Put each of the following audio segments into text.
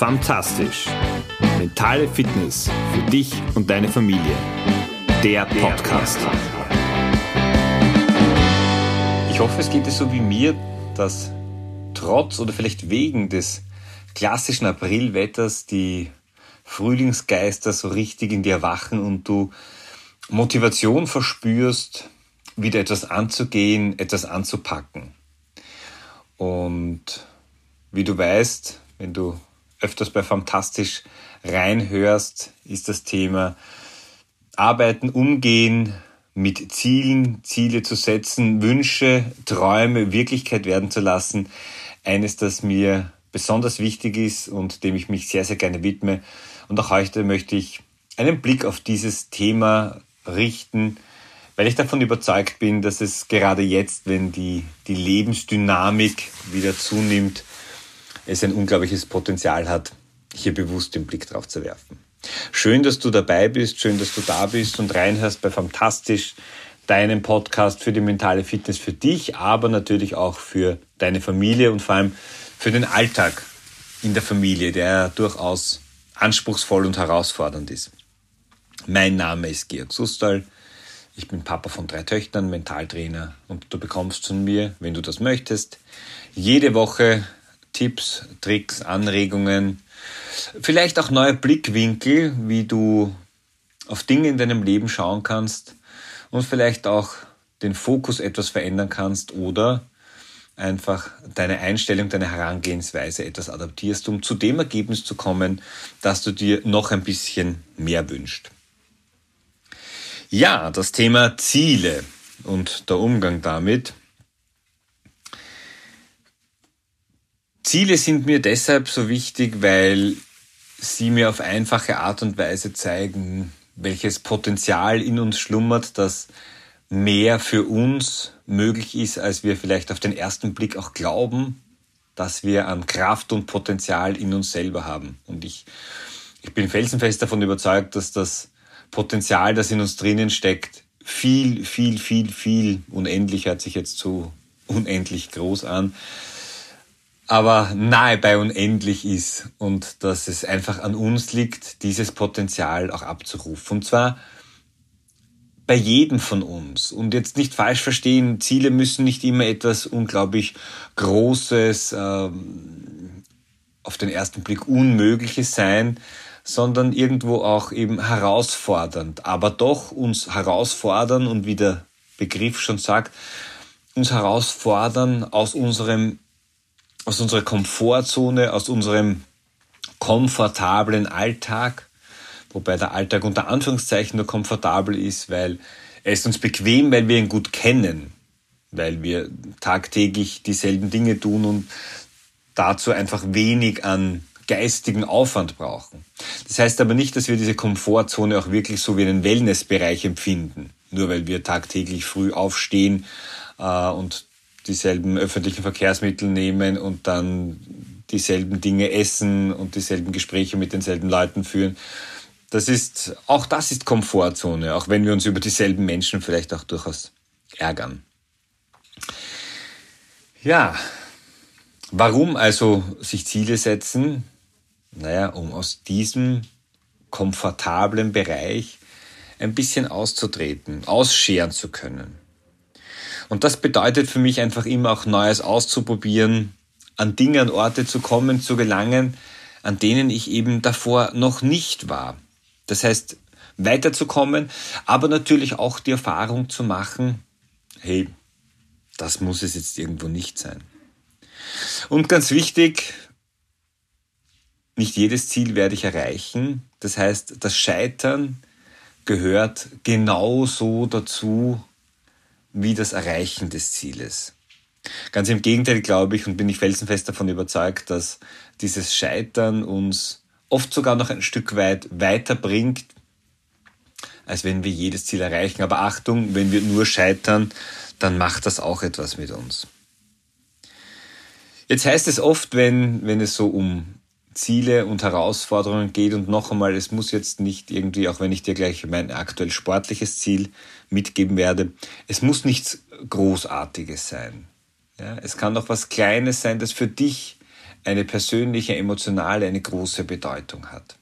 Fantastisch. Mentale Fitness für dich und deine Familie. Der Podcast. Ich hoffe, es geht dir so wie mir, dass trotz oder vielleicht wegen des klassischen Aprilwetters die Frühlingsgeister so richtig in dir erwachen und du Motivation verspürst, wieder etwas anzugehen, etwas anzupacken. Und wie du weißt, wenn du öfters bei Fantastisch reinhörst, ist das Thema Arbeiten, Umgehen mit Zielen, Ziele zu setzen, Wünsche, Träume Wirklichkeit werden zu lassen. Eines, das mir besonders wichtig ist und dem ich mich sehr, sehr gerne widme. Und auch heute möchte ich einen Blick auf dieses Thema richten, weil ich davon überzeugt bin, dass es gerade jetzt, wenn die, die Lebensdynamik wieder zunimmt, es ein unglaubliches Potenzial hat, hier bewusst den Blick drauf zu werfen. Schön, dass du dabei bist, schön, dass du da bist und reinhörst bei Fantastisch, deinem Podcast für die mentale Fitness für dich, aber natürlich auch für deine Familie und vor allem für den Alltag in der Familie, der durchaus anspruchsvoll und herausfordernd ist. Mein Name ist Georg Sustal. Ich bin Papa von drei Töchtern, Mentaltrainer und du bekommst von mir, wenn du das möchtest, jede Woche Tipps, Tricks, Anregungen, vielleicht auch neue Blickwinkel, wie du auf Dinge in deinem Leben schauen kannst und vielleicht auch den Fokus etwas verändern kannst oder einfach deine Einstellung, deine Herangehensweise etwas adaptierst, um zu dem Ergebnis zu kommen, dass du dir noch ein bisschen mehr wünschst. Ja, das Thema Ziele und der Umgang damit Ziele sind mir deshalb so wichtig, weil sie mir auf einfache Art und Weise zeigen, welches Potenzial in uns schlummert, das mehr für uns möglich ist, als wir vielleicht auf den ersten Blick auch glauben, dass wir an Kraft und Potenzial in uns selber haben. Und ich, ich bin felsenfest davon überzeugt, dass das Potenzial, das in uns drinnen steckt, viel, viel, viel, viel unendlich hört sich jetzt so unendlich groß an, aber nahe bei unendlich ist und dass es einfach an uns liegt, dieses Potenzial auch abzurufen. Und zwar bei jedem von uns. Und jetzt nicht falsch verstehen, Ziele müssen nicht immer etwas unglaublich Großes, ähm, auf den ersten Blick Unmögliches sein, sondern irgendwo auch eben herausfordernd. Aber doch uns herausfordern und wie der Begriff schon sagt, uns herausfordern aus unserem aus unserer Komfortzone, aus unserem komfortablen Alltag, wobei der Alltag unter Anführungszeichen nur komfortabel ist, weil er ist uns bequem, weil wir ihn gut kennen, weil wir tagtäglich dieselben Dinge tun und dazu einfach wenig an geistigen Aufwand brauchen. Das heißt aber nicht, dass wir diese Komfortzone auch wirklich so wie einen Wellnessbereich empfinden, nur weil wir tagtäglich früh aufstehen äh, und dieselben öffentlichen Verkehrsmittel nehmen und dann dieselben Dinge essen und dieselben Gespräche mit denselben Leuten führen. Das ist, auch das ist Komfortzone, auch wenn wir uns über dieselben Menschen vielleicht auch durchaus ärgern. Ja, warum also sich Ziele setzen? Naja, um aus diesem komfortablen Bereich ein bisschen auszutreten, ausscheren zu können. Und das bedeutet für mich einfach immer auch Neues auszuprobieren, an Dinge, an Orte zu kommen, zu gelangen, an denen ich eben davor noch nicht war. Das heißt, weiterzukommen, aber natürlich auch die Erfahrung zu machen, hey, das muss es jetzt irgendwo nicht sein. Und ganz wichtig, nicht jedes Ziel werde ich erreichen. Das heißt, das Scheitern gehört genauso dazu wie das Erreichen des Zieles. Ganz im Gegenteil glaube ich und bin ich felsenfest davon überzeugt, dass dieses Scheitern uns oft sogar noch ein Stück weit weiterbringt, als wenn wir jedes Ziel erreichen. Aber Achtung, wenn wir nur scheitern, dann macht das auch etwas mit uns. Jetzt heißt es oft, wenn, wenn es so um Ziele und Herausforderungen geht und noch einmal, es muss jetzt nicht irgendwie, auch wenn ich dir gleich mein aktuell sportliches Ziel mitgeben werde, es muss nichts Großartiges sein. Ja, es kann doch was Kleines sein, das für dich eine persönliche, emotionale, eine große Bedeutung hat.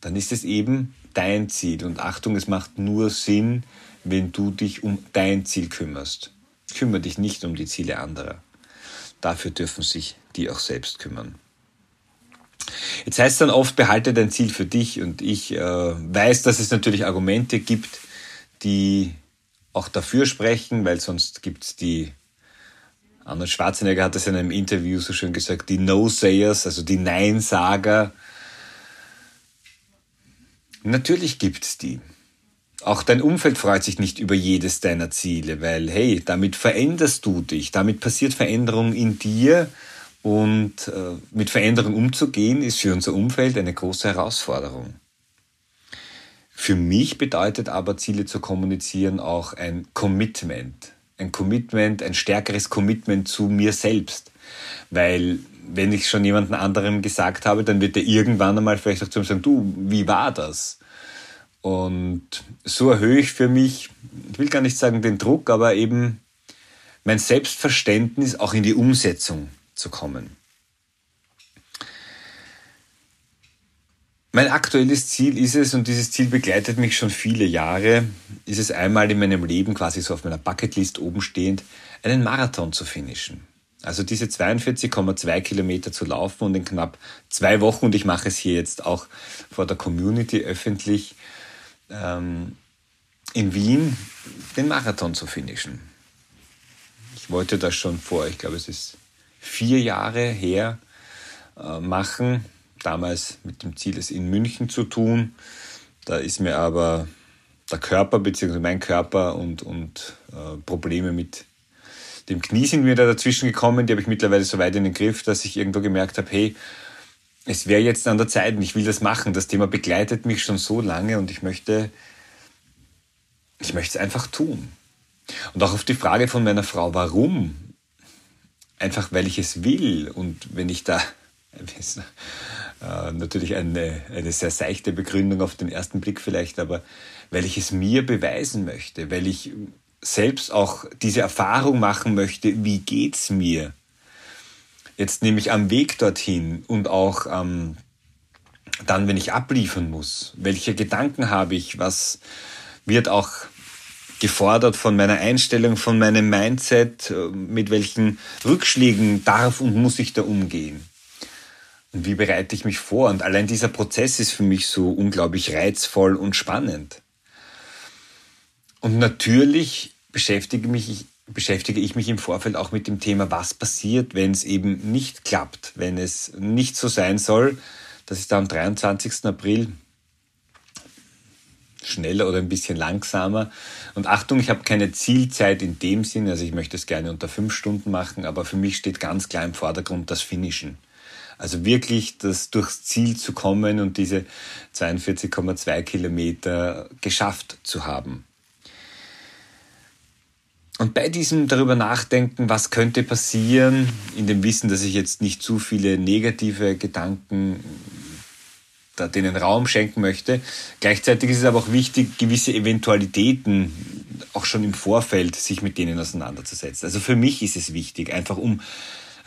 Dann ist es eben dein Ziel. Und Achtung, es macht nur Sinn, wenn du dich um dein Ziel kümmerst. Kümmere dich nicht um die Ziele anderer. Dafür dürfen sich die auch selbst kümmern. Jetzt heißt es dann oft, behalte dein Ziel für dich und ich äh, weiß, dass es natürlich Argumente gibt, die auch dafür sprechen, weil sonst gibt es die, Arnold Schwarzenegger hat es in einem Interview so schön gesagt, die No-Sayers, also die Nein-Sager. Natürlich gibt es die. Auch dein Umfeld freut sich nicht über jedes deiner Ziele, weil, hey, damit veränderst du dich, damit passiert Veränderung in dir und äh, mit Veränderung umzugehen, ist für unser Umfeld eine große Herausforderung. Für mich bedeutet aber Ziele zu kommunizieren auch ein Commitment. Ein Commitment, ein stärkeres Commitment zu mir selbst. Weil wenn ich schon jemanden anderem gesagt habe, dann wird er irgendwann einmal vielleicht auch zu mir sagen, du, wie war das? Und so erhöhe ich für mich, ich will gar nicht sagen den Druck, aber eben mein Selbstverständnis auch in die Umsetzung zu kommen. Mein aktuelles Ziel ist es, und dieses Ziel begleitet mich schon viele Jahre, ist es einmal in meinem Leben quasi so auf meiner Bucketlist oben stehend, einen Marathon zu finishen. Also diese 42,2 Kilometer zu laufen und in knapp zwei Wochen, und ich mache es hier jetzt auch vor der Community öffentlich, ähm, in Wien den Marathon zu finishen. Ich wollte das schon vor, ich glaube es ist vier Jahre her äh, machen. Damals mit dem Ziel, es in München zu tun. Da ist mir aber der Körper bzw. mein Körper und, und äh, Probleme mit dem Knie sind mir da dazwischen gekommen. Die habe ich mittlerweile so weit in den Griff, dass ich irgendwo gemerkt habe, hey, es wäre jetzt an der Zeit und ich will das machen. Das Thema begleitet mich schon so lange und ich möchte, ich möchte es einfach tun. Und auch auf die Frage von meiner Frau, warum, einfach weil ich es will. Und wenn ich da äh, natürlich eine, eine sehr seichte Begründung auf den ersten Blick vielleicht, aber weil ich es mir beweisen möchte, weil ich selbst auch diese Erfahrung machen möchte, wie geht's mir? Jetzt nämlich am Weg dorthin und auch ähm, dann, wenn ich abliefern muss, welche Gedanken habe ich, was wird auch gefordert von meiner Einstellung, von meinem Mindset, äh, mit welchen Rückschlägen darf und muss ich da umgehen. Und wie bereite ich mich vor? Und allein dieser Prozess ist für mich so unglaublich reizvoll und spannend. Und natürlich beschäftige, mich, beschäftige ich mich im Vorfeld auch mit dem Thema, was passiert, wenn es eben nicht klappt, wenn es nicht so sein soll. Das ist dann am 23. April schneller oder ein bisschen langsamer. Und Achtung, ich habe keine Zielzeit in dem Sinn, also ich möchte es gerne unter fünf Stunden machen, aber für mich steht ganz klar im Vordergrund das Finishen. Also wirklich das durchs Ziel zu kommen und diese 42,2 Kilometer geschafft zu haben. Und bei diesem darüber nachdenken, was könnte passieren, in dem Wissen, dass ich jetzt nicht zu viele negative Gedanken da denen Raum schenken möchte. Gleichzeitig ist es aber auch wichtig, gewisse Eventualitäten auch schon im Vorfeld sich mit denen auseinanderzusetzen. Also für mich ist es wichtig, einfach um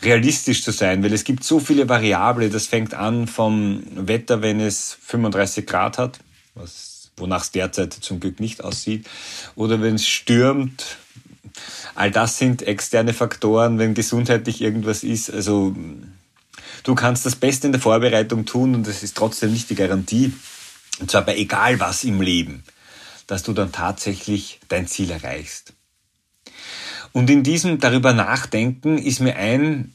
realistisch zu sein, weil es gibt so viele Variablen. Das fängt an vom Wetter, wenn es 35 Grad hat, was, wonach es derzeit zum Glück nicht aussieht, oder wenn es stürmt. All das sind externe Faktoren, wenn gesundheitlich irgendwas ist. Also Du kannst das Beste in der Vorbereitung tun und das ist trotzdem nicht die Garantie, und zwar bei egal was im Leben, dass du dann tatsächlich dein Ziel erreichst. Und in diesem darüber nachdenken ist mir ein,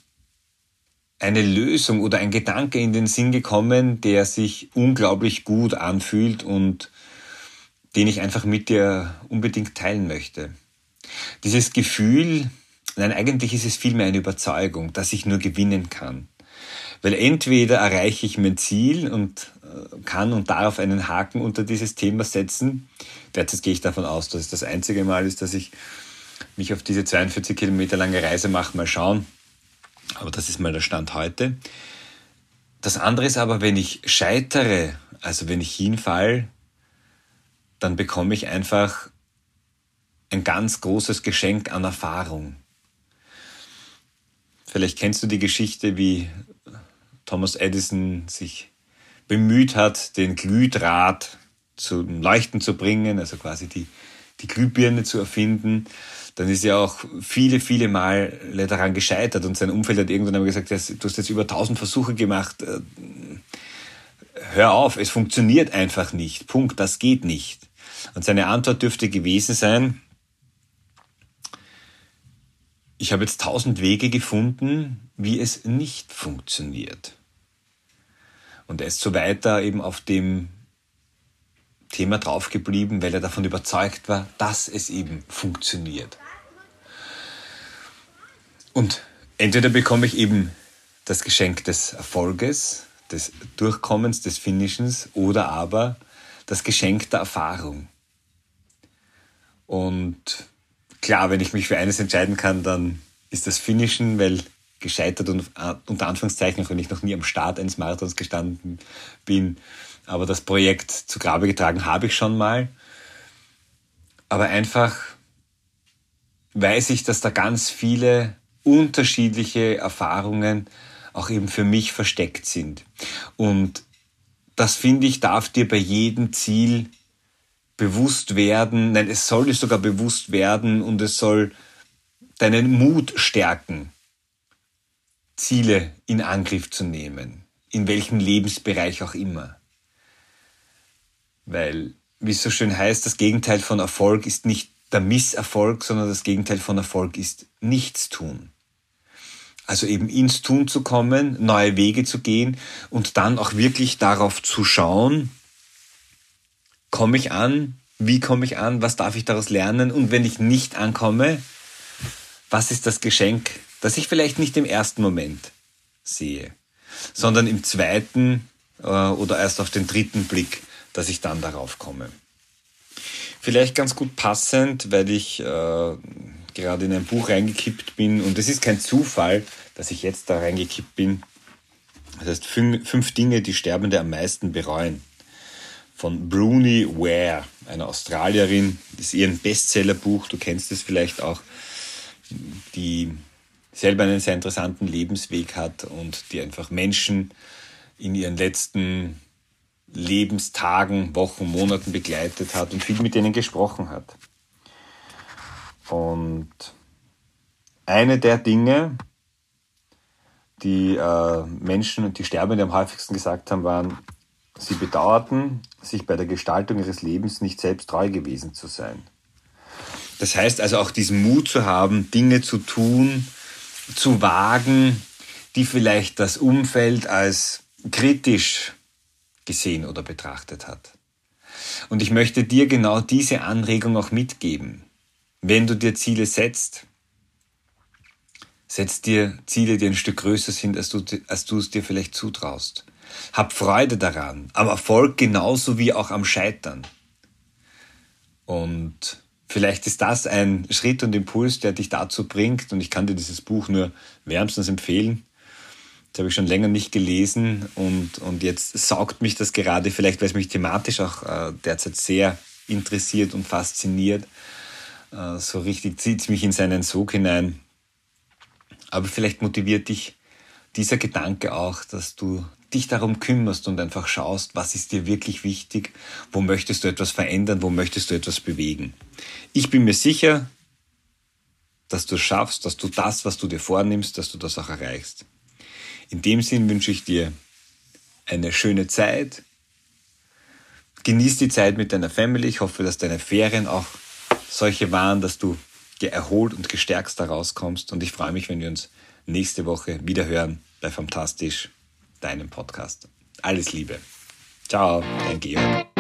eine Lösung oder ein Gedanke in den Sinn gekommen, der sich unglaublich gut anfühlt und den ich einfach mit dir unbedingt teilen möchte. Dieses Gefühl, nein, eigentlich ist es vielmehr eine Überzeugung, dass ich nur gewinnen kann. Weil entweder erreiche ich mein Ziel und äh, kann und darf einen Haken unter dieses Thema setzen. Derzeit gehe ich davon aus, dass es das einzige Mal ist, dass ich mich auf diese 42 Kilometer lange Reise mache. Mal schauen. Aber das ist mal der Stand heute. Das andere ist aber, wenn ich scheitere, also wenn ich hinfall, dann bekomme ich einfach ein ganz großes Geschenk an Erfahrung. Vielleicht kennst du die Geschichte, wie Thomas Edison sich bemüht hat, den Glühdraht zum Leuchten zu bringen, also quasi die, die Glühbirne zu erfinden. Dann ist er auch viele, viele Mal daran gescheitert und sein Umfeld hat irgendwann einmal gesagt, du hast jetzt über tausend Versuche gemacht, äh, hör auf, es funktioniert einfach nicht. Punkt, das geht nicht. Und seine Antwort dürfte gewesen sein, ich habe jetzt tausend Wege gefunden, wie es nicht funktioniert. Und er ist so weiter eben auf dem Thema draufgeblieben, weil er davon überzeugt war, dass es eben funktioniert. Und entweder bekomme ich eben das Geschenk des Erfolges, des Durchkommens, des Finishens oder aber das Geschenk der Erfahrung. Und klar, wenn ich mich für eines entscheiden kann, dann ist das Finishen, weil gescheitert und äh, unter Anführungszeichen, wenn ich noch nie am Start eines Marathons gestanden bin, aber das Projekt zu Grabe getragen habe ich schon mal. Aber einfach weiß ich, dass da ganz viele unterschiedliche Erfahrungen auch eben für mich versteckt sind. Und das finde ich, darf dir bei jedem Ziel bewusst werden, nein, es soll dir sogar bewusst werden und es soll deinen Mut stärken, Ziele in Angriff zu nehmen, in welchem Lebensbereich auch immer. Weil, wie es so schön heißt, das Gegenteil von Erfolg ist nicht der Misserfolg, sondern das Gegenteil von Erfolg ist Nichtstun. Also eben ins Tun zu kommen, neue Wege zu gehen und dann auch wirklich darauf zu schauen, komme ich an, wie komme ich an, was darf ich daraus lernen und wenn ich nicht ankomme, was ist das Geschenk, das ich vielleicht nicht im ersten Moment sehe, sondern im zweiten äh, oder erst auf den dritten Blick, dass ich dann darauf komme. Vielleicht ganz gut passend, weil ich äh, gerade in ein Buch reingekippt bin und es ist kein Zufall, dass ich jetzt da reingekippt bin. Das heißt fünf, fünf Dinge, die Sterbende am meisten bereuen. Von Bruni Ware, einer Australierin. Das ist ihr Bestsellerbuch, du kennst es vielleicht auch, die selber einen sehr interessanten Lebensweg hat und die einfach Menschen in ihren letzten Lebenstagen, Wochen, Monaten begleitet hat und viel mit denen gesprochen hat. Und eine der Dinge, die äh, Menschen und die Sterbenden am häufigsten gesagt haben, waren, sie bedauerten, sich bei der Gestaltung ihres Lebens nicht selbst treu gewesen zu sein. Das heißt also auch diesen Mut zu haben, Dinge zu tun, zu wagen, die vielleicht das Umfeld als kritisch gesehen oder betrachtet hat. Und ich möchte dir genau diese Anregung auch mitgeben. Wenn du dir Ziele setzt, setz dir Ziele, die ein Stück größer sind, als du, als du es dir vielleicht zutraust. Hab Freude daran, am Erfolg genauso wie auch am Scheitern. Und vielleicht ist das ein Schritt und Impuls, der dich dazu bringt. Und ich kann dir dieses Buch nur wärmstens empfehlen. Das habe ich schon länger nicht gelesen und, und jetzt saugt mich das gerade, vielleicht weil es mich thematisch auch äh, derzeit sehr interessiert und fasziniert. Äh, so richtig zieht es mich in seinen Sog hinein. Aber vielleicht motiviert dich dieser Gedanke auch, dass du dich darum kümmerst und einfach schaust, was ist dir wirklich wichtig, wo möchtest du etwas verändern, wo möchtest du etwas bewegen. Ich bin mir sicher, dass du es schaffst, dass du das, was du dir vornimmst, dass du das auch erreichst. In dem Sinn wünsche ich dir eine schöne Zeit. Genieß die Zeit mit deiner Family. Ich hoffe, dass deine Ferien auch solche waren, dass du erholt und gestärkt da rauskommst. Und ich freue mich, wenn wir uns nächste Woche wieder hören bei Fantastisch, deinem Podcast. Alles Liebe. Ciao, dein Georg.